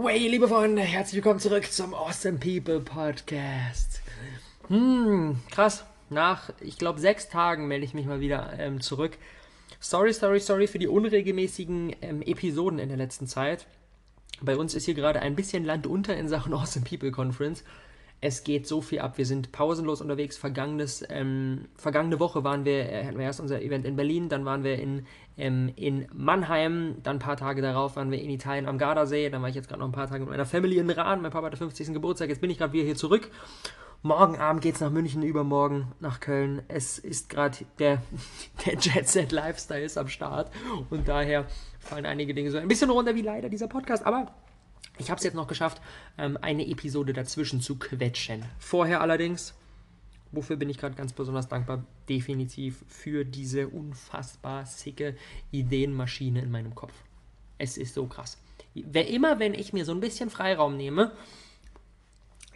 Way, liebe Freunde, herzlich willkommen zurück zum Awesome People Podcast. Hm, krass. Nach, ich glaube, sechs Tagen melde ich mich mal wieder ähm, zurück. Sorry, sorry, sorry für die unregelmäßigen ähm, Episoden in der letzten Zeit. Bei uns ist hier gerade ein bisschen Land unter in Sachen Awesome People Conference. Es geht so viel ab. Wir sind pausenlos unterwegs. Vergangenes, ähm, vergangene Woche waren wir, äh, hatten wir erst unser Event in Berlin, dann waren wir in, ähm, in Mannheim, dann ein paar Tage darauf waren wir in Italien am Gardasee, dann war ich jetzt gerade noch ein paar Tage mit meiner Family in Rahn. Mein Papa hatte 50. Geburtstag, jetzt bin ich gerade wieder hier zurück. Morgen Abend geht es nach München, übermorgen nach Köln. Es ist gerade der, der Jet Set Lifestyle ist am Start und daher fallen einige Dinge so ein bisschen runter wie leider dieser Podcast, aber ich habe es jetzt noch geschafft, ähm, eine Episode dazwischen zu quetschen. Vorher allerdings, wofür bin ich gerade ganz besonders dankbar, definitiv für diese unfassbar sicke Ideenmaschine in meinem Kopf. Es ist so krass. Wer immer, wenn ich mir so ein bisschen Freiraum nehme,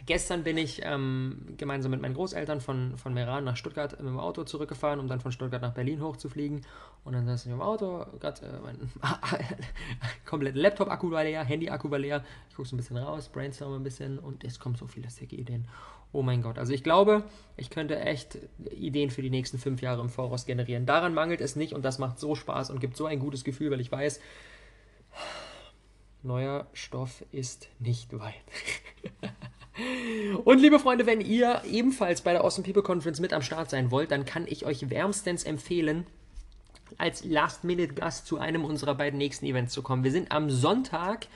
Gestern bin ich ähm, gemeinsam mit meinen Großeltern von, von Meran nach Stuttgart mit dem Auto zurückgefahren, um dann von Stuttgart nach Berlin hochzufliegen. Und dann saß ich im Auto, gerade äh, mein kompletter Laptop-Akku war leer, Handy-Akku war leer. Ich gucke so ein bisschen raus, brainstorm ein bisschen und es kommen so viele sicke Ideen. Oh mein Gott. Also ich glaube, ich könnte echt Ideen für die nächsten fünf Jahre im Voraus generieren. Daran mangelt es nicht und das macht so Spaß und gibt so ein gutes Gefühl, weil ich weiß, neuer Stoff ist nicht weit. Und liebe Freunde, wenn ihr ebenfalls bei der Awesome People Conference mit am Start sein wollt, dann kann ich euch wärmstens empfehlen, als Last-Minute-Gast zu einem unserer beiden nächsten Events zu kommen. Wir sind am Sonntag,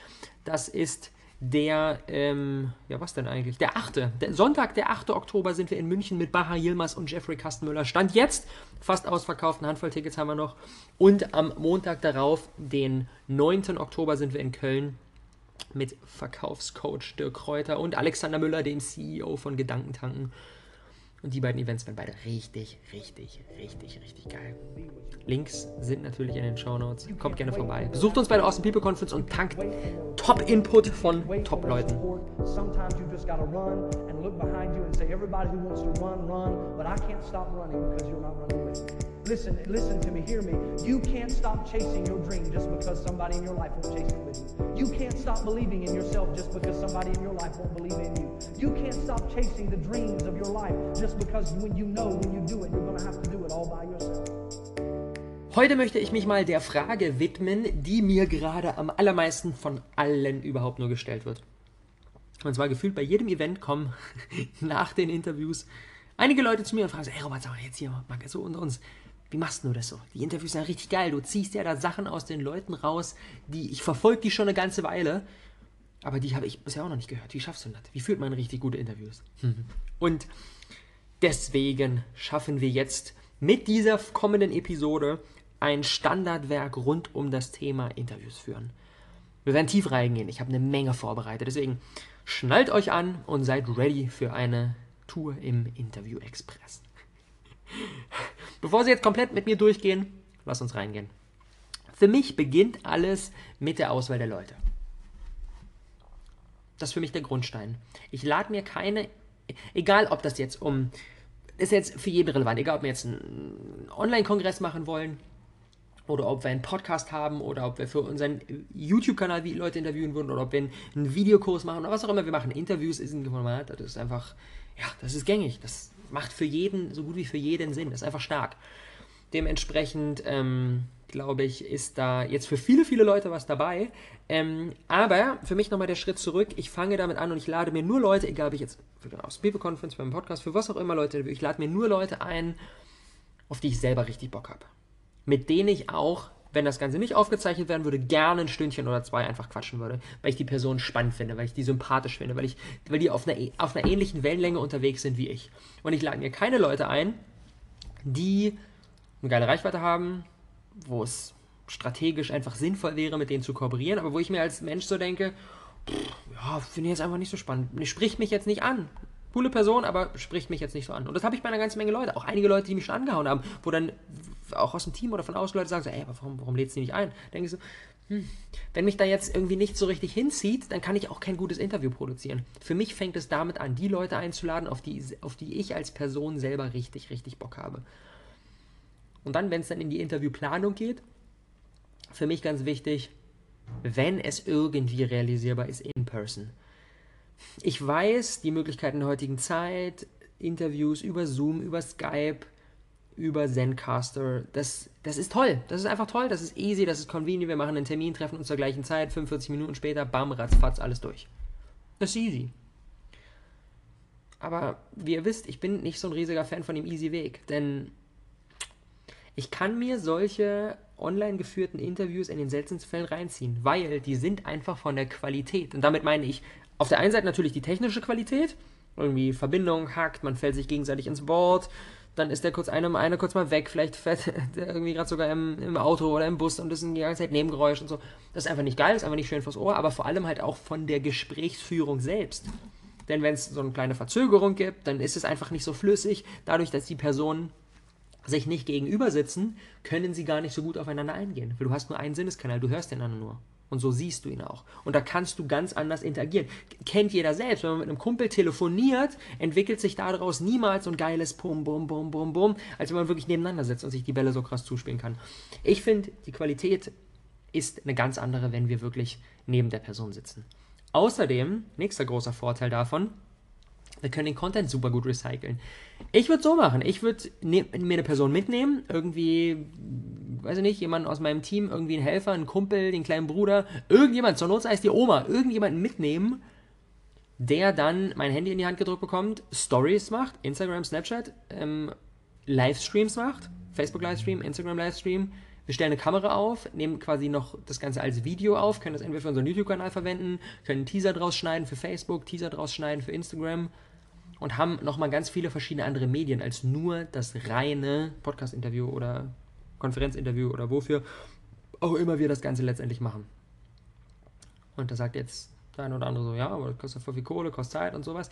das ist der, ähm, ja was denn eigentlich? Der 8. Der Sonntag, der 8. Oktober sind wir in München mit Baha Yilmaz und Jeffrey Kastenmüller. Stand jetzt, fast ausverkauft, eine Handvoll Tickets haben wir noch. Und am Montag darauf, den 9. Oktober, sind wir in Köln mit Verkaufscoach Dirk Kräuter und Alexander Müller, dem CEO von Gedankentanken. Und die beiden Events werden beide richtig, richtig, richtig, richtig geil. Links sind natürlich in den Show Notes. Kommt gerne vorbei. Besucht uns bei der Awesome People Conference und tankt Top-Input von Top-Leuten. Sometimes Listen, listen to me, hear me. You can't stop chasing your dream just because somebody in your life won't chase it with you. You can't stop believing in yourself just because somebody in your life won't believe in you. You can't stop chasing the dreams of your life just because when you know when you do it, you're going to have to do it all by yourself. Heute möchte ich mich mal der Frage widmen, die mir gerade am allermeisten von allen überhaupt nur gestellt wird. Und zwar gefühlt bei jedem Event kommen nach den Interviews einige Leute zu mir und fragen so, hey Robert, sag mal jetzt hier mal so unter uns, wie machst du das so? Die Interviews sind richtig geil. Du ziehst ja da Sachen aus den Leuten raus, die ich verfolge die schon eine ganze Weile, aber die habe ich bisher auch noch nicht gehört. Wie schaffst du das? Wie führt man richtig gute Interviews? Und deswegen schaffen wir jetzt mit dieser kommenden Episode ein Standardwerk rund um das Thema Interviews führen. Wir werden tief reingehen. Ich habe eine Menge vorbereitet. Deswegen schnallt euch an und seid ready für eine Tour im Interview Express. Bevor Sie jetzt komplett mit mir durchgehen, lass uns reingehen. Für mich beginnt alles mit der Auswahl der Leute. Das ist für mich der Grundstein. Ich lade mir keine, egal ob das jetzt um, ist jetzt für jeden relevant, egal ob wir jetzt einen Online-Kongress machen wollen oder ob wir einen Podcast haben oder ob wir für unseren YouTube-Kanal Leute interviewen würden oder ob wir einen Videokurs machen oder was auch immer wir machen. Interviews ist ein Format, das ist einfach, ja, das ist gängig. Das macht für jeden, so gut wie für jeden Sinn. Ist einfach stark. Dementsprechend, ähm, glaube ich, ist da jetzt für viele, viele Leute was dabei. Ähm, aber für mich nochmal der Schritt zurück. Ich fange damit an und ich lade mir nur Leute, egal ob ich jetzt für eine People Conference, beim Podcast, für was auch immer Leute, ich lade mir nur Leute ein, auf die ich selber richtig Bock habe. Mit denen ich auch, wenn das Ganze nicht aufgezeichnet werden würde, gerne ein Stündchen oder zwei einfach quatschen würde. Weil ich die Person spannend finde, weil ich die sympathisch finde, weil, ich, weil die auf einer, auf einer ähnlichen Wellenlänge unterwegs sind wie ich. Und ich lade mir keine Leute ein, die eine geile Reichweite haben, wo es strategisch einfach sinnvoll wäre, mit denen zu kooperieren, aber wo ich mir als Mensch so denke, pff, ja, finde ich jetzt einfach nicht so spannend. Spricht mich jetzt nicht an. Coole Person, aber spricht mich jetzt nicht so an. Und das habe ich bei einer ganzen Menge Leute. Auch einige Leute, die mich schon angehauen haben, wo dann auch aus dem Team oder von außen Leute sagen so, ey, aber warum, warum lädst du die nicht ein? Denke ich so, hm, wenn mich da jetzt irgendwie nicht so richtig hinzieht, dann kann ich auch kein gutes Interview produzieren. Für mich fängt es damit an, die Leute einzuladen, auf die, auf die ich als Person selber richtig, richtig Bock habe. Und dann, wenn es dann in die Interviewplanung geht, für mich ganz wichtig, wenn es irgendwie realisierbar ist in person. Ich weiß, die Möglichkeiten der heutigen Zeit, Interviews über Zoom, über Skype, über Zencaster, das, das ist toll. Das ist einfach toll, das ist easy, das ist convenient. Wir machen einen Termin, treffen uns zur gleichen Zeit, 45 Minuten später, bam, ratzfatz, alles durch. Das ist easy. Aber wie ihr wisst, ich bin nicht so ein riesiger Fan von dem easy Weg, denn ich kann mir solche online geführten Interviews in den seltensten Fällen reinziehen, weil die sind einfach von der Qualität. Und damit meine ich auf der einen Seite natürlich die technische Qualität, irgendwie Verbindung hackt, man fällt sich gegenseitig ins Wort, dann ist der kurz einer eine kurz mal weg, vielleicht fährt der irgendwie gerade sogar im, im, Auto oder im Bus und das ist die ganze Zeit Nebengeräusch und so. Das ist einfach nicht geil, ist einfach nicht schön fürs Ohr, aber vor allem halt auch von der Gesprächsführung selbst. Denn wenn es so eine kleine Verzögerung gibt, dann ist es einfach nicht so flüssig. Dadurch, dass die Personen sich nicht gegenüber sitzen, können sie gar nicht so gut aufeinander eingehen. Weil du hast nur einen Sinneskanal, du hörst den anderen nur. Und so siehst du ihn auch. Und da kannst du ganz anders interagieren. Kennt jeder selbst. Wenn man mit einem Kumpel telefoniert, entwickelt sich daraus niemals so ein geiles Bum, Bum, Bum, Bum, Bum, als wenn man wirklich nebeneinander sitzt und sich die Bälle so krass zuspielen kann. Ich finde, die Qualität ist eine ganz andere, wenn wir wirklich neben der Person sitzen. Außerdem, nächster großer Vorteil davon, wir können den Content super gut recyceln. Ich würde so machen. Ich würde ne mir eine Person mitnehmen, irgendwie, weiß ich nicht, jemand aus meinem Team, irgendwie einen Helfer, einen Kumpel, den kleinen Bruder, irgendjemand, zur Not sei es die Oma, irgendjemanden mitnehmen, der dann mein Handy in die Hand gedrückt bekommt, Stories macht, Instagram, Snapchat, ähm, Livestreams macht, Facebook Livestream, Instagram Livestream. Wir stellen eine Kamera auf, nehmen quasi noch das Ganze als Video auf, können das entweder für unseren YouTube-Kanal verwenden, können Teaser draus schneiden für Facebook, Teaser draus schneiden für Instagram und haben nochmal ganz viele verschiedene andere Medien als nur das reine Podcast-Interview oder Konferenzinterview oder wofür auch immer wir das Ganze letztendlich machen. Und da sagt jetzt der eine oder andere so, ja, aber das kostet voll viel Kohle, kostet Zeit und sowas.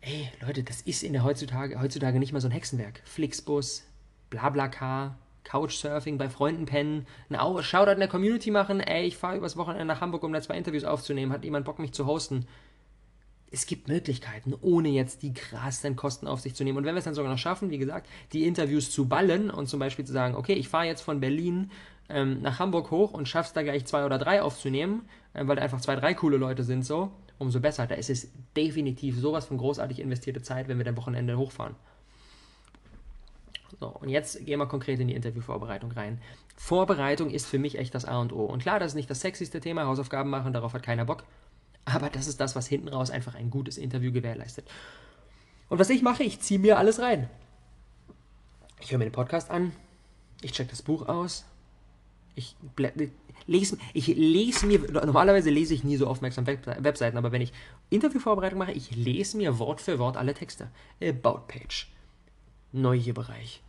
Ey, Leute, das ist in der heutzutage, heutzutage nicht mal so ein Hexenwerk. Flixbus, Blablacar, Couchsurfing, bei Freunden pennen, ein Shoutout in der Community machen, ey, ich fahre übers Wochenende nach Hamburg, um da zwei Interviews aufzunehmen, hat jemand Bock, mich zu hosten? Es gibt Möglichkeiten, ohne jetzt die krassen Kosten auf sich zu nehmen. Und wenn wir es dann sogar noch schaffen, wie gesagt, die Interviews zu ballen und zum Beispiel zu sagen, okay, ich fahre jetzt von Berlin ähm, nach Hamburg hoch und schaff's da gleich zwei oder drei aufzunehmen, äh, weil da einfach zwei, drei coole Leute sind, so, umso besser. Da ist es definitiv sowas von großartig investierte Zeit, wenn wir dann Wochenende hochfahren. So, und jetzt gehen wir konkret in die Interviewvorbereitung rein. Vorbereitung ist für mich echt das A und O. Und klar, das ist nicht das sexyste Thema, Hausaufgaben machen, darauf hat keiner Bock. Aber das ist das, was hinten raus einfach ein gutes Interview gewährleistet. Und was ich mache, ich ziehe mir alles rein. Ich höre mir den Podcast an, ich check das Buch aus, ich lese, ich lese mir, normalerweise lese ich nie so aufmerksam Webseiten, aber wenn ich Interviewvorbereitung mache, ich lese mir Wort für Wort alle Texte. About Page, Neugierbereich,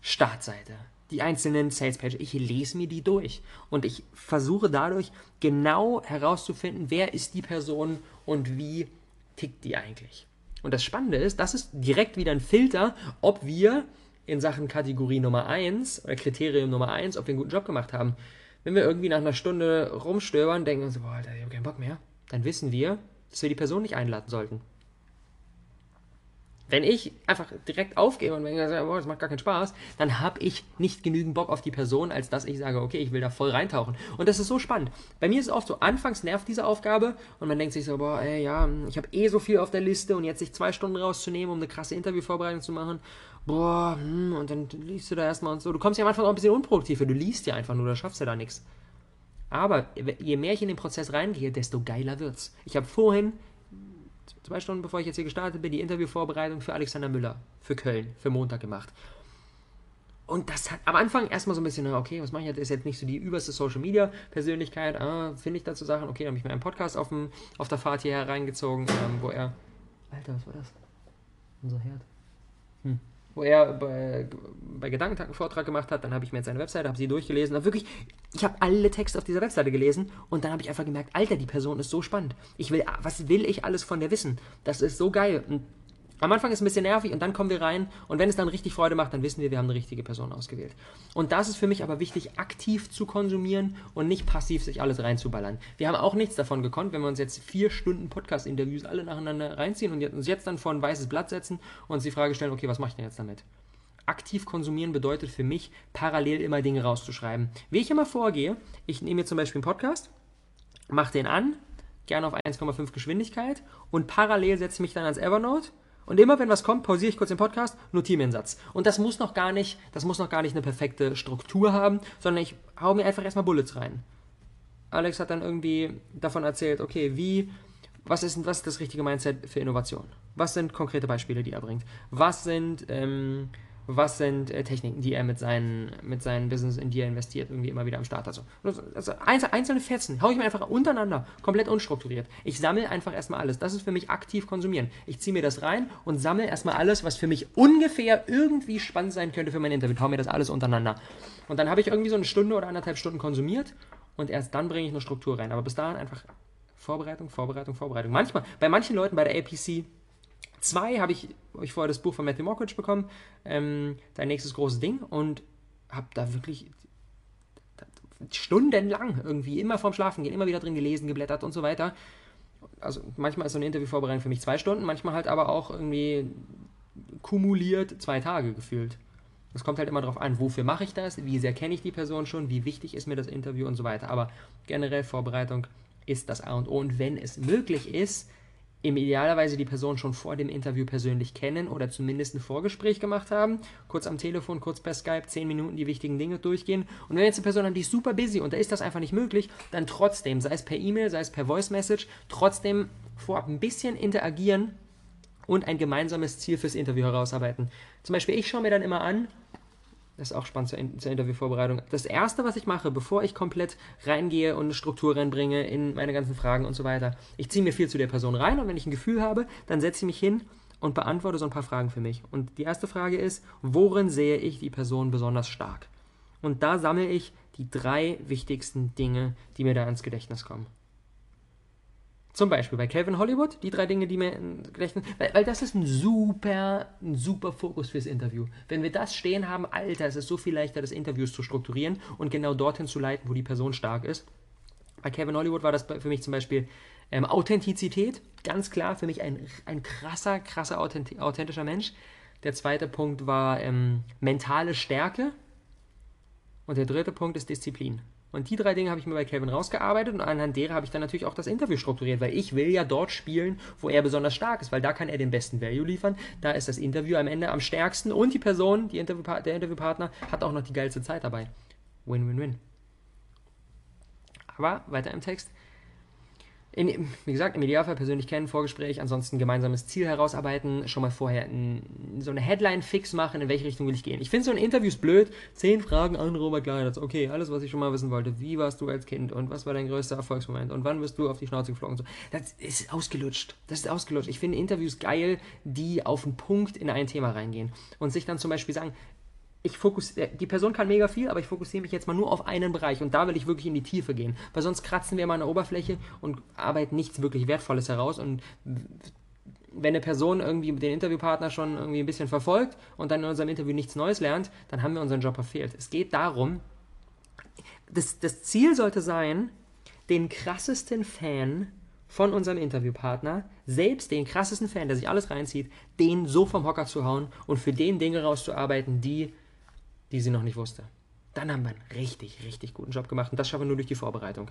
Startseite, die einzelnen Sales Pages. Ich lese mir die durch und ich versuche dadurch genau herauszufinden, wer ist die Person und wie tickt die eigentlich. Und das Spannende ist, das ist direkt wieder ein Filter, ob wir in Sachen Kategorie Nummer 1 oder Kriterium Nummer 1, ob wir einen guten Job gemacht haben. Wenn wir irgendwie nach einer Stunde rumstöbern, denken uns, boah, Alter, ich habe keinen Bock mehr, dann wissen wir, dass wir die Person nicht einladen sollten. Wenn ich einfach direkt aufgebe und denke, boah, das macht gar keinen Spaß, dann habe ich nicht genügend Bock auf die Person, als dass ich sage, okay, ich will da voll reintauchen. Und das ist so spannend. Bei mir ist es oft so, anfangs nervt diese Aufgabe und man denkt sich so, boah, ey, ja, ich habe eh so viel auf der Liste und jetzt sich zwei Stunden rauszunehmen, um eine krasse Interviewvorbereitung zu machen, boah, hm, und dann liest du da erstmal und so. Du kommst ja am Anfang auch ein bisschen unproduktiv, du liest ja einfach nur, da schaffst du da nichts. Aber je mehr ich in den Prozess reingehe, desto geiler wird's. Ich habe vorhin zwei Stunden bevor ich jetzt hier gestartet bin, die Interviewvorbereitung für Alexander Müller, für Köln, für Montag gemacht. Und das hat am Anfang erstmal so ein bisschen, okay, was mache ich jetzt? Ist jetzt nicht so die überste Social Media Persönlichkeit. Ah, finde ich dazu Sachen. Okay, dann habe ich mir einen Podcast auf, dem, auf der Fahrt hierher reingezogen, ähm, wo er. Alter, was war das? Unser Herd. Wo er bei, bei Gedankentag einen Vortrag gemacht hat. Dann habe ich mir jetzt seine Webseite, habe sie durchgelesen. Hab wirklich, ich habe alle Texte auf dieser Webseite gelesen und dann habe ich einfach gemerkt, Alter, die Person ist so spannend. Ich will, was will ich alles von der wissen? Das ist so geil. Und am Anfang ist es ein bisschen nervig und dann kommen wir rein und wenn es dann richtig Freude macht, dann wissen wir, wir haben eine richtige Person ausgewählt. Und das ist für mich aber wichtig, aktiv zu konsumieren und nicht passiv sich alles reinzuballern. Wir haben auch nichts davon gekonnt, wenn wir uns jetzt vier Stunden Podcast-Interviews alle nacheinander reinziehen und uns jetzt dann vor ein weißes Blatt setzen und uns die Frage stellen, okay, was mache ich denn jetzt damit? aktiv konsumieren bedeutet für mich, parallel immer Dinge rauszuschreiben. Wie ich immer vorgehe, ich nehme mir zum Beispiel einen Podcast, mache den an, gerne auf 1,5 Geschwindigkeit und parallel setze ich mich dann ans Evernote und immer wenn was kommt, pausiere ich kurz den Podcast, notiere mir einen Satz. Und das muss noch gar nicht, das muss noch gar nicht eine perfekte Struktur haben, sondern ich hau mir einfach erstmal Bullets rein. Alex hat dann irgendwie davon erzählt, okay, wie, was ist, was ist das richtige Mindset für Innovation? Was sind konkrete Beispiele, die er bringt? Was sind ähm, was sind äh, Techniken, die er mit seinen, mit seinen Business, in die er investiert, irgendwie immer wieder am Start hat. Also, also einzelne Fetzen, haue ich mir einfach untereinander, komplett unstrukturiert. Ich sammle einfach erstmal alles. Das ist für mich aktiv konsumieren. Ich ziehe mir das rein und sammle erstmal alles, was für mich ungefähr irgendwie spannend sein könnte für mein Interview. Hau mir das alles untereinander. Und dann habe ich irgendwie so eine Stunde oder anderthalb Stunden konsumiert und erst dann bringe ich eine Struktur rein. Aber bis dahin einfach Vorbereitung, Vorbereitung, Vorbereitung. Manchmal, bei manchen Leuten bei der APC 2 habe ich, hab ich vorher das Buch von Matthew Mockridge bekommen, ähm, dein nächstes großes Ding, und habe da wirklich stundenlang irgendwie immer vorm Schlafen gehen, immer wieder drin gelesen, geblättert und so weiter. Also manchmal ist so eine Interviewvorbereitung für mich zwei Stunden, manchmal halt aber auch irgendwie kumuliert zwei Tage gefühlt. Es kommt halt immer darauf an, wofür mache ich das, wie sehr kenne ich die Person schon, wie wichtig ist mir das Interview und so weiter. Aber generell Vorbereitung ist das A und O. Und wenn es möglich ist, im idealerweise die Person schon vor dem Interview persönlich kennen oder zumindest ein Vorgespräch gemacht haben, kurz am Telefon, kurz per Skype, zehn Minuten die wichtigen Dinge durchgehen. Und wenn jetzt eine Person haben, die ist super busy und da ist das einfach nicht möglich, dann trotzdem, sei es per E-Mail, sei es per Voice Message, trotzdem vorab ein bisschen interagieren und ein gemeinsames Ziel fürs Interview herausarbeiten. Zum Beispiel, ich schaue mir dann immer an, das ist auch spannend zur, zur Interviewvorbereitung. Das erste, was ich mache, bevor ich komplett reingehe und eine Struktur reinbringe in meine ganzen Fragen und so weiter, ich ziehe mir viel zu der Person rein und wenn ich ein Gefühl habe, dann setze ich mich hin und beantworte so ein paar Fragen für mich. Und die erste Frage ist, worin sehe ich die Person besonders stark? Und da sammle ich die drei wichtigsten Dinge, die mir da ins Gedächtnis kommen. Zum Beispiel bei Calvin Hollywood, die drei Dinge, die mir Gedächtnis, weil, weil das ist ein super, ein super Fokus fürs Interview. Wenn wir das stehen haben, Alter, es ist so viel leichter, das Interviews zu strukturieren und genau dorthin zu leiten, wo die Person stark ist. Bei Kevin Hollywood war das für mich zum Beispiel ähm, Authentizität, ganz klar, für mich ein, ein krasser, krasser, authentischer Mensch. Der zweite Punkt war ähm, mentale Stärke. Und der dritte Punkt ist Disziplin. Und die drei Dinge habe ich mir bei Calvin rausgearbeitet und anhand derer habe ich dann natürlich auch das Interview strukturiert, weil ich will ja dort spielen, wo er besonders stark ist, weil da kann er den besten Value liefern. Da ist das Interview am Ende am stärksten und die Person, die Interviewpa der Interviewpartner, hat auch noch die geilste Zeit dabei. Win-win-win. Aber weiter im Text. In, wie gesagt, im Idealfall persönlich kennen, Vorgespräch, ansonsten gemeinsames Ziel herausarbeiten, schon mal vorher ein, so eine Headline fix machen, in welche Richtung will ich gehen. Ich finde so ein Interview blöd. Zehn Fragen an Robert Gleidatz. Okay, alles, was ich schon mal wissen wollte. Wie warst du als Kind und was war dein größter Erfolgsmoment und wann bist du auf die Schnauze geflogen? So. Das ist ausgelutscht. Das ist ausgelutscht. Ich finde Interviews geil, die auf den Punkt in ein Thema reingehen und sich dann zum Beispiel sagen, ich fokussiere, die Person kann mega viel, aber ich fokussiere mich jetzt mal nur auf einen Bereich und da will ich wirklich in die Tiefe gehen, weil sonst kratzen wir mal an der Oberfläche und arbeiten nichts wirklich Wertvolles heraus und wenn eine Person irgendwie den Interviewpartner schon irgendwie ein bisschen verfolgt und dann in unserem Interview nichts Neues lernt, dann haben wir unseren Job verfehlt. Es geht darum, das, das Ziel sollte sein, den krassesten Fan von unserem Interviewpartner, selbst den krassesten Fan, der sich alles reinzieht, den so vom Hocker zu hauen und für den Dinge rauszuarbeiten, die die sie noch nicht wusste. Dann haben wir einen richtig, richtig guten Job gemacht und das schaffen wir nur durch die Vorbereitung.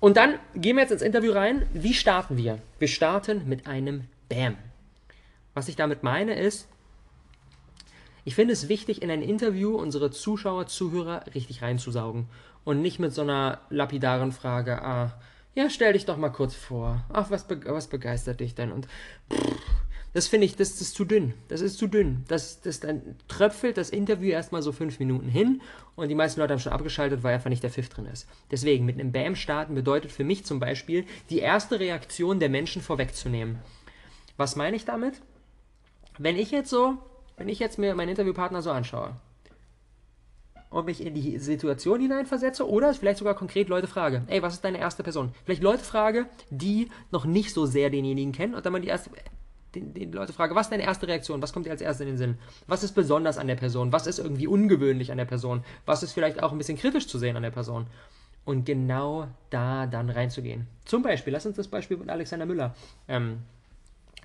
Und dann gehen wir jetzt ins Interview rein. Wie starten wir? Wir starten mit einem Bam. Was ich damit meine ist, ich finde es wichtig, in ein Interview unsere Zuschauer, Zuhörer richtig reinzusaugen und nicht mit so einer lapidaren Frage, ah, ja, stell dich doch mal kurz vor. Ach, was, be was begeistert dich denn? Und pff, das finde ich, das, das ist zu dünn. Das ist zu dünn. Das, das, dann tröpfelt das Interview erstmal so fünf Minuten hin und die meisten Leute haben schon abgeschaltet, weil einfach nicht der Pfiff drin ist. Deswegen, mit einem Bam starten bedeutet für mich zum Beispiel, die erste Reaktion der Menschen vorwegzunehmen. Was meine ich damit? Wenn ich jetzt so, wenn ich jetzt mir meinen Interviewpartner so anschaue und mich in die Situation hineinversetze oder vielleicht sogar konkret Leute frage, ey, was ist deine erste Person? Vielleicht Leute frage, die noch nicht so sehr denjenigen kennen und dann mal die erste, die, die Leute frage, was ist deine erste Reaktion? Was kommt dir als erstes in den Sinn? Was ist besonders an der Person? Was ist irgendwie ungewöhnlich an der Person? Was ist vielleicht auch ein bisschen kritisch zu sehen an der Person? Und genau da dann reinzugehen. Zum Beispiel, lass uns das Beispiel mit Alexander Müller ähm,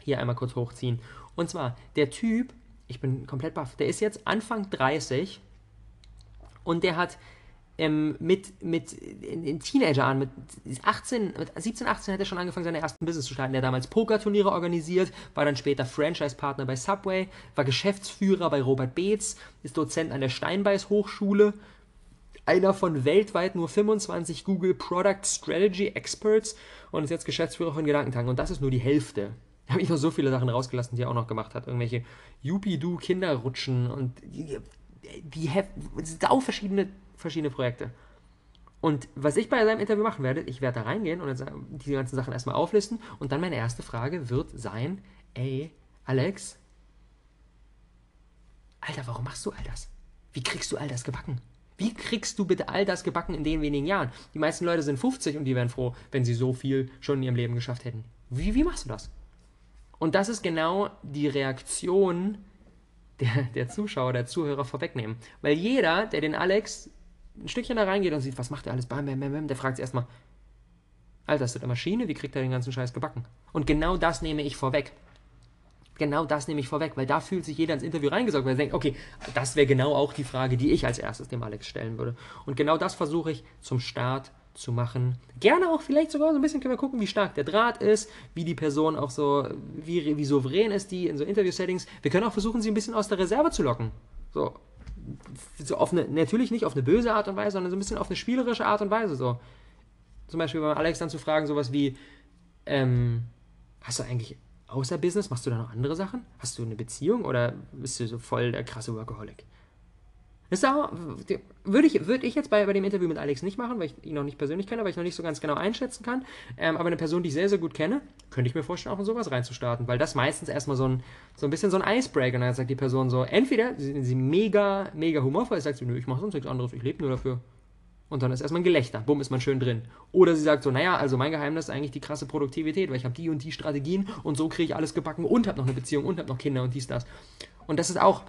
hier einmal kurz hochziehen. Und zwar, der Typ Ich bin komplett baff. Der ist jetzt Anfang 30 und der hat ähm, mit, mit in, in Teenagerjahren, mit 18, mit 17, 18 hat er schon angefangen, seine ersten Business zu starten. Er hat damals Pokerturniere organisiert, war dann später Franchise-Partner bei Subway, war Geschäftsführer bei Robert Beetz, ist Dozent an der Steinbeiß Hochschule, einer von weltweit nur 25 Google Product Strategy Experts und ist jetzt Geschäftsführer von Gedankentanken. Und das ist nur die Hälfte. Da habe ich noch so viele Sachen rausgelassen, die er auch noch gemacht hat. Irgendwelche Yuppie-Do-Kinderrutschen und die, die, die sau verschiedene verschiedene Projekte. Und was ich bei seinem Interview machen werde, ich werde da reingehen und diese ganzen Sachen erstmal auflisten und dann meine erste Frage wird sein, ey, Alex, Alter, warum machst du all das? Wie kriegst du all das gebacken? Wie kriegst du bitte all das gebacken in den wenigen Jahren? Die meisten Leute sind 50 und die wären froh, wenn sie so viel schon in ihrem Leben geschafft hätten. Wie, wie machst du das? Und das ist genau die Reaktion der, der Zuschauer, der Zuhörer vorwegnehmen. Weil jeder, der den Alex ein Stückchen da reingeht und sieht, was macht er alles, bam, bam, bam, bam, der fragt sich erstmal, Alter, ist das eine Maschine? Wie kriegt er den ganzen Scheiß gebacken? Und genau das nehme ich vorweg. Genau das nehme ich vorweg, weil da fühlt sich jeder ins Interview reingesaugt, weil er denkt, okay, das wäre genau auch die Frage, die ich als erstes dem Alex stellen würde. Und genau das versuche ich zum Start zu machen. Gerne auch vielleicht sogar so ein bisschen können wir gucken, wie stark der Draht ist, wie die Person auch so, wie, wie souverän ist die in so Interview-Settings. Wir können auch versuchen, sie ein bisschen aus der Reserve zu locken. So, so auf eine, natürlich nicht auf eine böse Art und Weise, sondern so ein bisschen auf eine spielerische Art und Weise. So. Zum Beispiel bei Alex dann zu fragen, sowas wie, ähm, hast du eigentlich außer Business, machst du da noch andere Sachen? Hast du eine Beziehung oder bist du so voll der krasse Workaholic? Das auch, würde ich, würd ich jetzt bei, bei dem Interview mit Alex nicht machen, weil ich ihn noch nicht persönlich kenne, weil ich noch nicht so ganz genau einschätzen kann. Ähm, aber eine Person, die ich sehr, sehr gut kenne, könnte ich mir vorstellen, auch in sowas reinzustarten, weil das meistens erstmal so ein, so ein bisschen so ein Icebreaker. Und dann sagt die Person so, entweder sind sie mega, mega humorvoll, sagt sie, nö, ich mache sonst nichts anderes, ich lebe nur dafür. Und dann ist erstmal ein Gelächter, bumm, ist man schön drin. Oder sie sagt so, naja, also mein Geheimnis ist eigentlich die krasse Produktivität, weil ich habe die und die Strategien und so kriege ich alles gebacken und habe noch eine Beziehung und habe noch Kinder und dies, das. Und das ist auch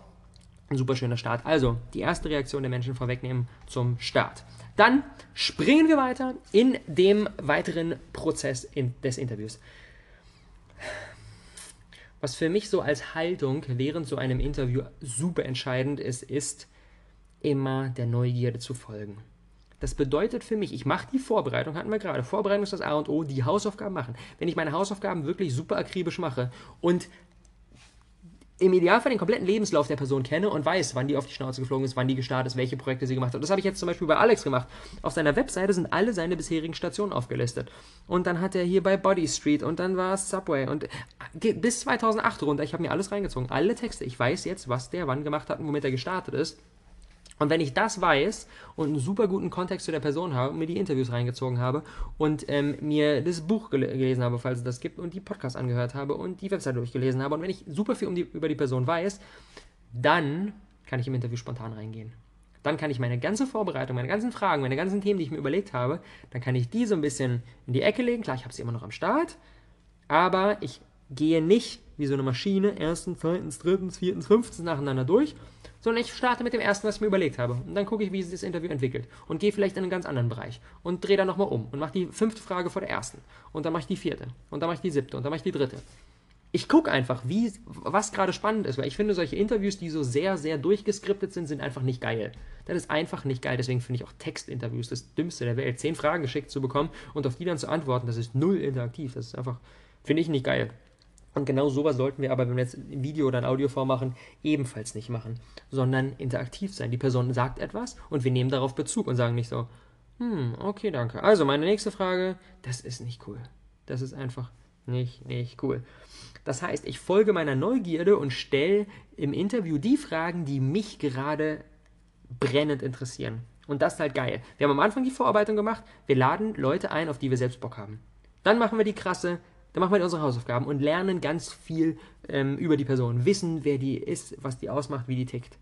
ein super schöner Start. Also, die erste Reaktion der Menschen vorwegnehmen zum Start. Dann springen wir weiter in dem weiteren Prozess in, des Interviews. Was für mich so als Haltung während so einem Interview super entscheidend ist, ist immer der Neugierde zu folgen. Das bedeutet für mich, ich mache die Vorbereitung, hatten wir gerade, Vorbereitung ist das A und O, die Hausaufgaben machen. Wenn ich meine Hausaufgaben wirklich super akribisch mache und im Idealfall den kompletten Lebenslauf der Person kenne und weiß, wann die auf die Schnauze geflogen ist, wann die gestartet ist, welche Projekte sie gemacht hat. Das habe ich jetzt zum Beispiel bei Alex gemacht. Auf seiner Webseite sind alle seine bisherigen Stationen aufgelistet. Und dann hat er hier bei Body Street und dann war es Subway und äh, bis 2008 runter. Ich habe mir alles reingezogen, alle Texte. Ich weiß jetzt, was der wann gemacht hat und womit er gestartet ist. Und wenn ich das weiß und einen super guten Kontext zu der Person habe und mir die Interviews reingezogen habe und ähm, mir das Buch gel gelesen habe, falls es das gibt, und die Podcasts angehört habe und die Website durchgelesen habe und wenn ich super viel um die, über die Person weiß, dann kann ich im Interview spontan reingehen. Dann kann ich meine ganze Vorbereitung, meine ganzen Fragen, meine ganzen Themen, die ich mir überlegt habe, dann kann ich die so ein bisschen in die Ecke legen. Klar, ich habe sie immer noch am Start, aber ich gehe nicht wie so eine Maschine erstens, zweitens, drittens, viertens, fünftens nacheinander durch, sondern ich starte mit dem ersten, was ich mir überlegt habe. Und dann gucke ich, wie sich das Interview entwickelt. Und gehe vielleicht in einen ganz anderen Bereich. Und drehe dann nochmal um und mache die fünfte Frage vor der ersten. Und dann mache ich die vierte. Und dann mache ich die siebte. Und dann mache ich die dritte. Ich gucke einfach, wie, was gerade spannend ist, weil ich finde, solche Interviews, die so sehr, sehr durchgeskriptet sind, sind einfach nicht geil. Das ist einfach nicht geil. Deswegen finde ich auch Textinterviews das Dümmste der Welt. Zehn Fragen geschickt zu bekommen und auf die dann zu antworten, das ist null interaktiv. Das ist einfach, finde ich nicht geil. Und genau sowas sollten wir aber, wenn wir jetzt ein Video oder ein Audioform machen, ebenfalls nicht machen, sondern interaktiv sein. Die Person sagt etwas und wir nehmen darauf Bezug und sagen nicht so, hm, okay, danke. Also meine nächste Frage, das ist nicht cool. Das ist einfach nicht, nicht cool. Das heißt, ich folge meiner Neugierde und stelle im Interview die Fragen, die mich gerade brennend interessieren. Und das ist halt geil. Wir haben am Anfang die Vorarbeitung gemacht, wir laden Leute ein, auf die wir selbst Bock haben. Dann machen wir die krasse dann machen wir unsere Hausaufgaben und lernen ganz viel ähm, über die Person, wissen, wer die ist, was die ausmacht, wie die tickt.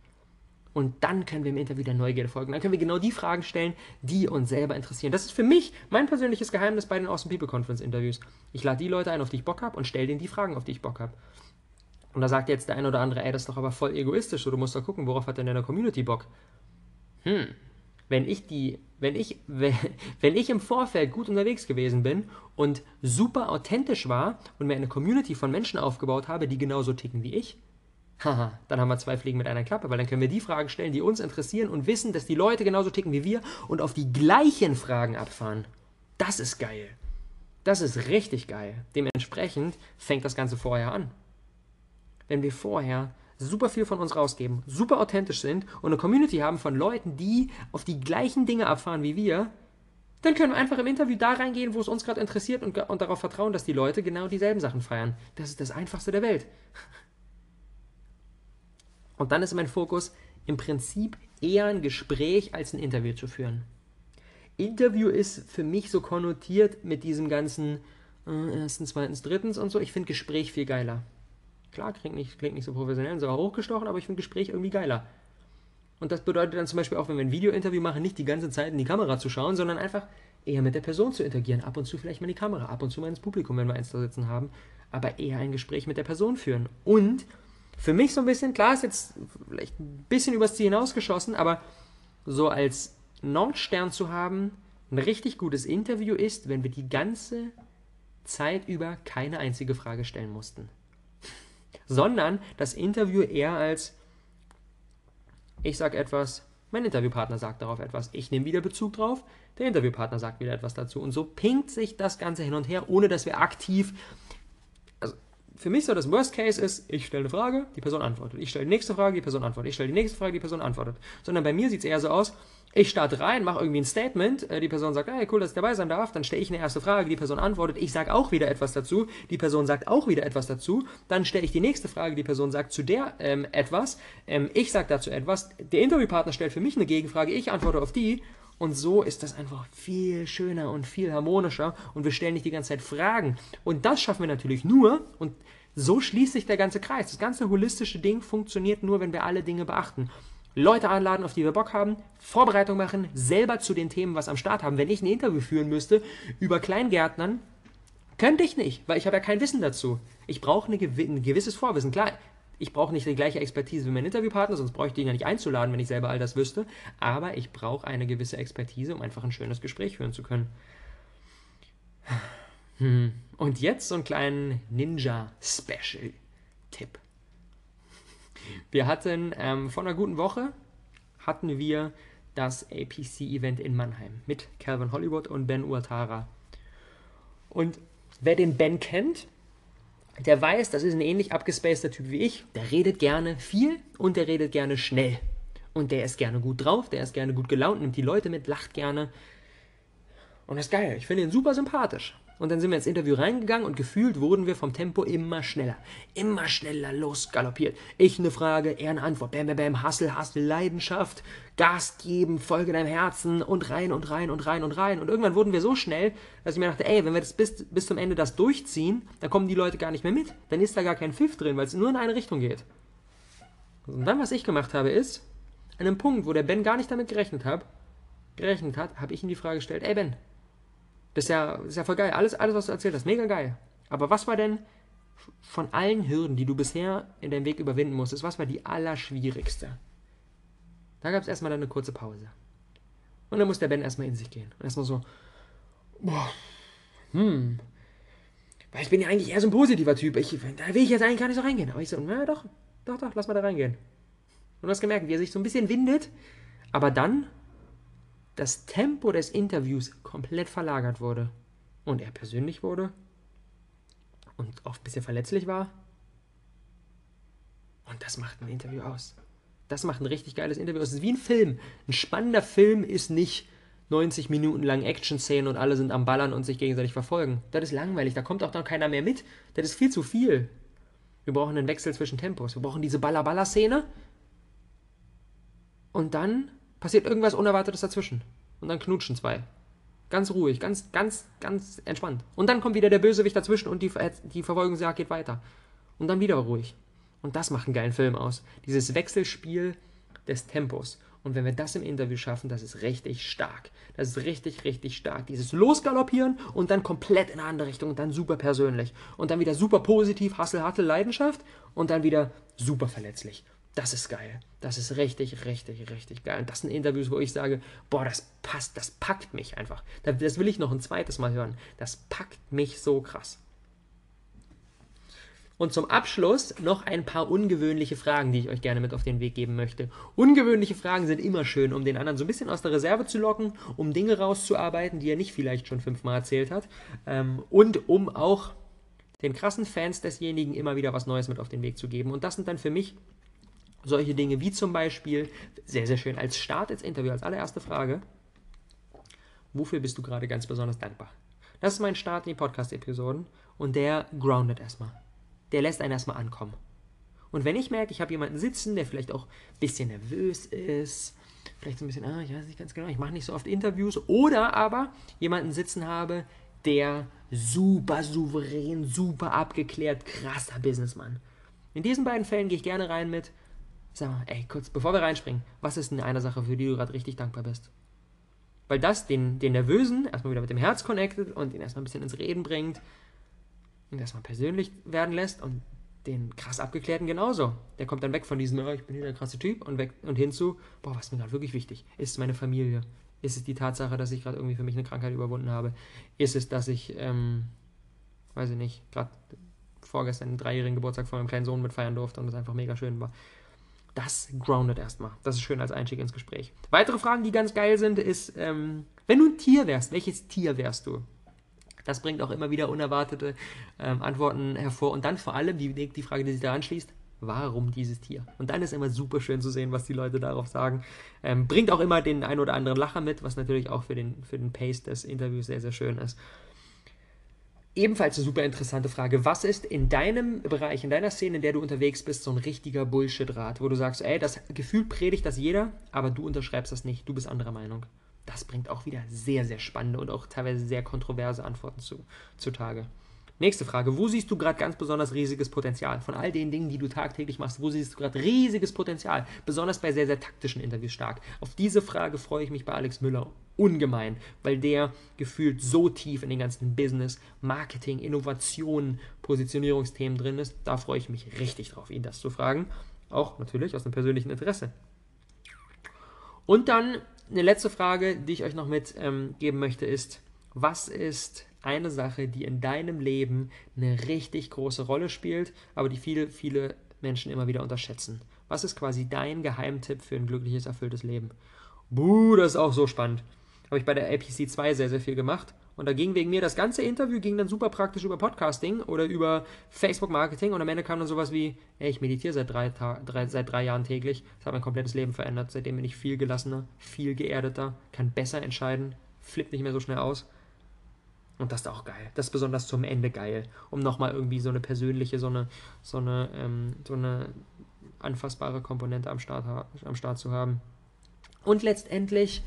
Und dann können wir im Interview der Neugierde folgen. Dann können wir genau die Fragen stellen, die uns selber interessieren. Das ist für mich mein persönliches Geheimnis bei den Awesome People Conference Interviews. Ich lade die Leute ein, auf die ich Bock habe und stelle denen die Fragen, auf die ich Bock habe. Und da sagt jetzt der ein oder andere, ey, das ist doch aber voll egoistisch, so du musst doch gucken, worauf hat denn deine Community Bock? Hm, wenn ich die, wenn ich, wenn ich im Vorfeld gut unterwegs gewesen bin und super authentisch war und mir eine Community von Menschen aufgebaut habe, die genauso ticken wie ich, Haha, dann haben wir zwei Fliegen mit einer Klappe, weil dann können wir die Fragen stellen, die uns interessieren und wissen, dass die Leute genauso ticken wie wir und auf die gleichen Fragen abfahren. Das ist geil. Das ist richtig geil. Dementsprechend fängt das Ganze vorher an. Wenn wir vorher super viel von uns rausgeben, super authentisch sind und eine Community haben von Leuten, die auf die gleichen Dinge abfahren wie wir, dann können wir einfach im Interview da reingehen, wo es uns gerade interessiert und, und darauf vertrauen, dass die Leute genau dieselben Sachen feiern. Das ist das Einfachste der Welt. Und dann ist mein Fokus im Prinzip eher ein Gespräch als ein Interview zu führen. Interview ist für mich so konnotiert mit diesem ganzen äh, erstens, zweitens, drittens und so. Ich finde Gespräch viel geiler. Klar, klingt nicht, klingt nicht so professionell, sogar hochgestochen, aber ich finde Gespräch irgendwie geiler. Und das bedeutet dann zum Beispiel auch, wenn wir ein Video-Interview machen, nicht die ganze Zeit in die Kamera zu schauen, sondern einfach eher mit der Person zu interagieren. Ab und zu vielleicht mal in die Kamera, ab und zu mal ins Publikum, wenn wir eins da sitzen haben, aber eher ein Gespräch mit der Person führen. Und für mich so ein bisschen, klar ist jetzt vielleicht ein bisschen übers Ziel hinausgeschossen, aber so als Nordstern zu haben, ein richtig gutes Interview ist, wenn wir die ganze Zeit über keine einzige Frage stellen mussten. Sondern das Interview eher als ich sage etwas, mein Interviewpartner sagt darauf etwas, ich nehme wieder Bezug drauf, der Interviewpartner sagt wieder etwas dazu. Und so pinkt sich das Ganze hin und her, ohne dass wir aktiv für mich so das Worst Case ist, ich stelle eine Frage, die Person antwortet. Ich stelle die nächste Frage, die Person antwortet. Ich stelle die nächste Frage, die Person antwortet. Sondern bei mir sieht es eher so aus, ich starte rein, mache irgendwie ein Statement, äh, die Person sagt, hey, cool, dass ich dabei sein darf, dann stelle ich eine erste Frage, die Person antwortet, ich sage auch wieder etwas dazu, die Person sagt auch wieder etwas dazu, dann stelle ich die nächste Frage, die Person sagt zu der ähm, etwas, ähm, ich sage dazu etwas, der Interviewpartner stellt für mich eine Gegenfrage, ich antworte auf die und so ist das einfach viel schöner und viel harmonischer und wir stellen nicht die ganze Zeit Fragen. Und das schaffen wir natürlich nur, und so schließt sich der ganze Kreis. Das ganze holistische Ding funktioniert nur, wenn wir alle Dinge beachten. Leute einladen, auf die wir Bock haben, Vorbereitung machen, selber zu den Themen was am Start haben. Wenn ich ein Interview führen müsste über Kleingärtnern, könnte ich nicht, weil ich habe ja kein Wissen dazu. Ich brauche ein gewisses Vorwissen. Klar, ich brauche nicht die gleiche Expertise wie mein Interviewpartner, sonst bräuchte ich ihn ja nicht einzuladen, wenn ich selber all das wüsste. Aber ich brauche eine gewisse Expertise, um einfach ein schönes Gespräch führen zu können. Hm. Und jetzt so einen kleinen Ninja-Special-Tipp. Wir hatten ähm, vor einer guten Woche hatten wir das APC-Event in Mannheim mit Calvin Hollywood und Ben Uatara. Und wer den Ben kennt, der weiß, das ist ein ähnlich abgespaceter Typ wie ich. Der redet gerne viel und der redet gerne schnell. Und der ist gerne gut drauf, der ist gerne gut gelaunt, nimmt die Leute mit, lacht gerne. Und das ist geil. Ich finde ihn super sympathisch. Und dann sind wir ins Interview reingegangen und gefühlt wurden wir vom Tempo immer schneller. Immer schneller losgaloppiert. Ich eine Frage, er eine Antwort. Bam, bam, bam, Hassel, Hassel, Leidenschaft, Gas geben, Folge deinem Herzen und rein und rein und rein und rein. Und irgendwann wurden wir so schnell, dass ich mir dachte, ey, wenn wir das bis, bis zum Ende das durchziehen, dann kommen die Leute gar nicht mehr mit. Dann ist da gar kein Pfiff drin, weil es nur in eine Richtung geht. Und dann, was ich gemacht habe, ist, an einem Punkt, wo der Ben gar nicht damit gerechnet hat, gerechnet hat, habe ich ihm die Frage gestellt, ey Ben, das ist ja, das ist ja voll geil. Alles, alles, was du erzählt hast, mega geil. Aber was war denn von allen Hürden, die du bisher in deinem Weg überwinden musstest, was war die allerschwierigste? Da gab es erstmal eine kurze Pause. Und dann muss der Ben erstmal in sich gehen. Und erstmal so, boah, hm. Weil ich bin ja eigentlich eher so ein positiver Typ. Ich, da will ich jetzt eigentlich gar nicht so reingehen. Aber ich so, na doch, doch, doch, lass mal da reingehen. Und du hast gemerkt, wie er sich so ein bisschen windet. Aber dann das Tempo des Interviews komplett verlagert wurde und er persönlich wurde und oft ein bisschen verletzlich war. Und das macht ein Interview aus. Das macht ein richtig geiles Interview aus. Es ist wie ein Film. Ein spannender Film ist nicht 90 Minuten lang Action-Szenen und alle sind am Ballern und sich gegenseitig verfolgen. Das ist langweilig. Da kommt auch dann keiner mehr mit. Das ist viel zu viel. Wir brauchen einen Wechsel zwischen Tempos. Wir brauchen diese Baller-Baller-Szene. Und dann passiert irgendwas Unerwartetes dazwischen. Und dann knutschen zwei. Ganz ruhig, ganz, ganz, ganz entspannt. Und dann kommt wieder der Bösewicht dazwischen und die, die Verfolgungsjagd geht weiter. Und dann wieder ruhig. Und das macht einen geilen Film aus. Dieses Wechselspiel des Tempos. Und wenn wir das im Interview schaffen, das ist richtig stark. Das ist richtig, richtig stark. Dieses Losgaloppieren und dann komplett in eine andere Richtung und dann super persönlich. Und dann wieder super positiv, Hassel, Hattel, Leidenschaft und dann wieder super verletzlich. Das ist geil. Das ist richtig, richtig, richtig geil. Und das sind Interviews, wo ich sage, boah, das passt, das packt mich einfach. Das will ich noch ein zweites Mal hören. Das packt mich so krass. Und zum Abschluss noch ein paar ungewöhnliche Fragen, die ich euch gerne mit auf den Weg geben möchte. Ungewöhnliche Fragen sind immer schön, um den anderen so ein bisschen aus der Reserve zu locken, um Dinge rauszuarbeiten, die er nicht vielleicht schon fünfmal erzählt hat. Ähm, und um auch den krassen Fans desjenigen immer wieder was Neues mit auf den Weg zu geben. Und das sind dann für mich solche Dinge wie zum Beispiel, sehr, sehr schön, als Start ins Interview, als allererste Frage, wofür bist du gerade ganz besonders dankbar? Das ist mein Start in die Podcast-Episoden und der grounded erstmal. Der lässt einen erstmal ankommen. Und wenn ich merke, ich habe jemanden sitzen, der vielleicht auch ein bisschen nervös ist, vielleicht so ein bisschen, ah, ich weiß nicht ganz genau, ich mache nicht so oft Interviews, oder aber jemanden sitzen habe, der super souverän, super abgeklärt, krasser Businessmann. In diesen beiden Fällen gehe ich gerne rein mit, sag mal, ey, kurz, bevor wir reinspringen, was ist denn eine Sache, für die du gerade richtig dankbar bist? Weil das den, den Nervösen erstmal wieder mit dem Herz connectet und ihn erstmal ein bisschen ins Reden bringt und erstmal persönlich werden lässt und den krass abgeklärten genauso. Der kommt dann weg von diesem, oh, ich bin hier der krasse Typ und weg und hinzu, boah, was ist mir gerade wirklich wichtig? Ist es meine Familie? Ist es die Tatsache, dass ich gerade irgendwie für mich eine Krankheit überwunden habe? Ist es, dass ich, ähm, weiß ich nicht, gerade vorgestern den dreijährigen Geburtstag von meinem kleinen Sohn mit feiern durfte und es einfach mega schön war? Das groundet erstmal. Das ist schön als Einstieg ins Gespräch. Weitere Fragen, die ganz geil sind, ist, ähm, wenn du ein Tier wärst, welches Tier wärst du? Das bringt auch immer wieder unerwartete ähm, Antworten hervor. Und dann vor allem die, die Frage, die sich da anschließt, warum dieses Tier? Und dann ist immer super schön zu sehen, was die Leute darauf sagen. Ähm, bringt auch immer den ein oder anderen Lacher mit, was natürlich auch für den, für den Pace des Interviews sehr, sehr schön ist. Ebenfalls eine super interessante Frage. Was ist in deinem Bereich, in deiner Szene, in der du unterwegs bist, so ein richtiger Bullshit-Rat, wo du sagst, ey, das Gefühl predigt das jeder, aber du unterschreibst das nicht, du bist anderer Meinung? Das bringt auch wieder sehr, sehr spannende und auch teilweise sehr kontroverse Antworten zu, zutage. Nächste Frage. Wo siehst du gerade ganz besonders riesiges Potenzial? Von all den Dingen, die du tagtäglich machst, wo siehst du gerade riesiges Potenzial? Besonders bei sehr, sehr taktischen Interviews stark. Auf diese Frage freue ich mich bei Alex Müller ungemein, weil der gefühlt so tief in den ganzen Business, Marketing, Innovation, Positionierungsthemen drin ist. Da freue ich mich richtig drauf, ihn das zu fragen. Auch natürlich aus einem persönlichen Interesse. Und dann eine letzte Frage, die ich euch noch mitgeben ähm, möchte, ist, was ist eine Sache, die in deinem Leben eine richtig große Rolle spielt, aber die viele, viele Menschen immer wieder unterschätzen? Was ist quasi dein Geheimtipp für ein glückliches, erfülltes Leben? Buh, das ist auch so spannend. Habe ich bei der APC 2 sehr, sehr viel gemacht. Und da ging wegen mir das ganze Interview ging dann super praktisch über Podcasting oder über Facebook Marketing und am Ende kam dann sowas wie, ey, ich meditiere seit drei, drei, seit drei Jahren täglich. Das hat mein komplettes Leben verändert. Seitdem bin ich viel gelassener, viel geerdeter, kann besser entscheiden, flippt nicht mehr so schnell aus. Und das ist auch geil. Das ist besonders zum Ende geil, um nochmal irgendwie so eine persönliche, so eine, so eine, ähm, so eine anfassbare Komponente am Start, am Start zu haben. Und letztendlich,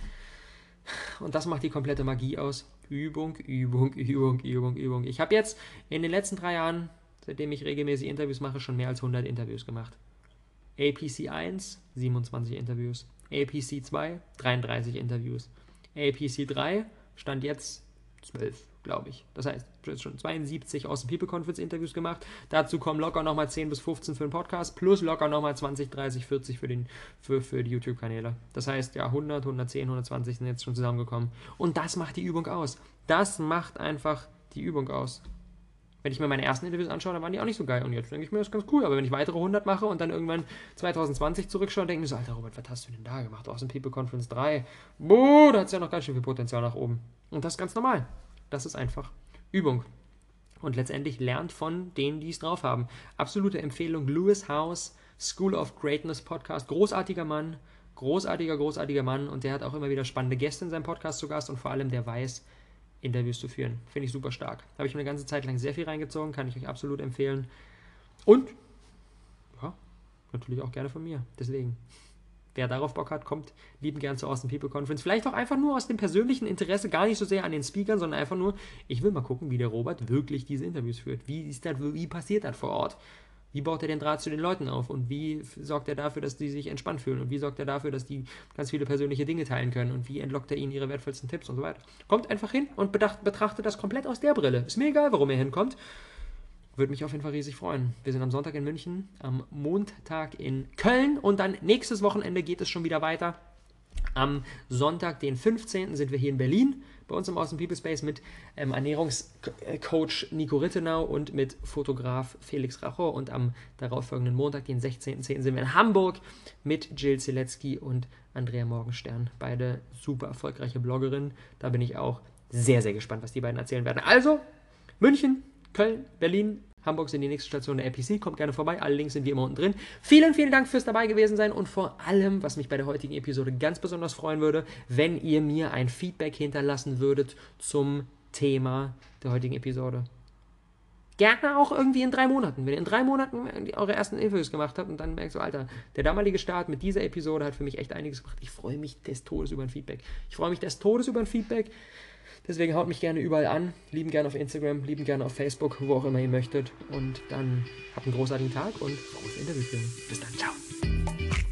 und das macht die komplette Magie aus, Übung, Übung, Übung, Übung, Übung. Ich habe jetzt in den letzten drei Jahren, seitdem ich regelmäßig Interviews mache, schon mehr als 100 Interviews gemacht. APC 1, 27 Interviews. APC 2, 33 Interviews. APC 3, stand jetzt 12 glaube ich. Das heißt, schon 72 aus dem People Conference Interviews gemacht. Dazu kommen locker nochmal 10 bis 15 für den Podcast, plus locker nochmal 20, 30, 40 für, den, für, für die YouTube-Kanäle. Das heißt, ja, 100, 110, 120 sind jetzt schon zusammengekommen. Und das macht die Übung aus. Das macht einfach die Übung aus. Wenn ich mir meine ersten Interviews anschaue, dann waren die auch nicht so geil. Und jetzt denke ich mir, das ist ganz cool. Aber wenn ich weitere 100 mache und dann irgendwann 2020 zurückschaue, denke ich mir so, Alter Robert, was hast du denn da gemacht? Aus dem People Conference 3. Boah, da hat es ja noch ganz schön viel Potenzial nach oben. Und das ist ganz normal. Das ist einfach Übung. Und letztendlich lernt von denen, die es drauf haben. Absolute Empfehlung: Lewis House, School of Greatness Podcast. Großartiger Mann, großartiger, großartiger Mann. Und der hat auch immer wieder spannende Gäste in seinem Podcast zu Gast und vor allem der weiß, Interviews zu führen. Finde ich super stark. Habe ich mir eine ganze Zeit lang sehr viel reingezogen, kann ich euch absolut empfehlen. Und, ja, natürlich auch gerne von mir. Deswegen. Wer darauf Bock hat, kommt lieben gern zur Austin People Conference. Vielleicht auch einfach nur aus dem persönlichen Interesse, gar nicht so sehr an den Speakern, sondern einfach nur, ich will mal gucken, wie der Robert wirklich diese Interviews führt. Wie, ist das, wie passiert das vor Ort? Wie baut er den Draht zu den Leuten auf? Und wie sorgt er dafür, dass die sich entspannt fühlen? Und wie sorgt er dafür, dass die ganz viele persönliche Dinge teilen können? Und wie entlockt er ihnen ihre wertvollsten Tipps und so weiter? Kommt einfach hin und betrachtet das komplett aus der Brille. Ist mir egal, warum er hinkommt. Würde mich auf jeden Fall riesig freuen. Wir sind am Sonntag in München, am Montag in Köln und dann nächstes Wochenende geht es schon wieder weiter. Am Sonntag, den 15. sind wir hier in Berlin bei uns im Awesome People Space mit ähm, Ernährungscoach Nico Rittenau und mit Fotograf Felix Rachor. Und am darauffolgenden Montag, den 16.10., sind wir in Hamburg mit Jill Zielecki und Andrea Morgenstern. Beide super erfolgreiche Bloggerinnen. Da bin ich auch sehr, sehr gespannt, was die beiden erzählen werden. Also, München, Köln, Berlin, Hamburg sind die nächste Station der APC. Kommt gerne vorbei. Alle Links sind wie immer unten drin. Vielen, vielen Dank fürs dabei gewesen sein und vor allem, was mich bei der heutigen Episode ganz besonders freuen würde, wenn ihr mir ein Feedback hinterlassen würdet zum Thema der heutigen Episode. Gerne auch irgendwie in drei Monaten. Wenn ihr in drei Monaten eure ersten Interviews gemacht habt und dann merkt so, Alter, der damalige Start mit dieser Episode hat für mich echt einiges gemacht. Ich freue mich des Todes über ein Feedback. Ich freue mich des Todes über ein Feedback. Deswegen haut mich gerne überall an. Lieben gerne auf Instagram, lieben gerne auf Facebook, wo auch immer ihr möchtet. Und dann habt einen großartigen Tag und frohes Interview. Bis dann, ciao.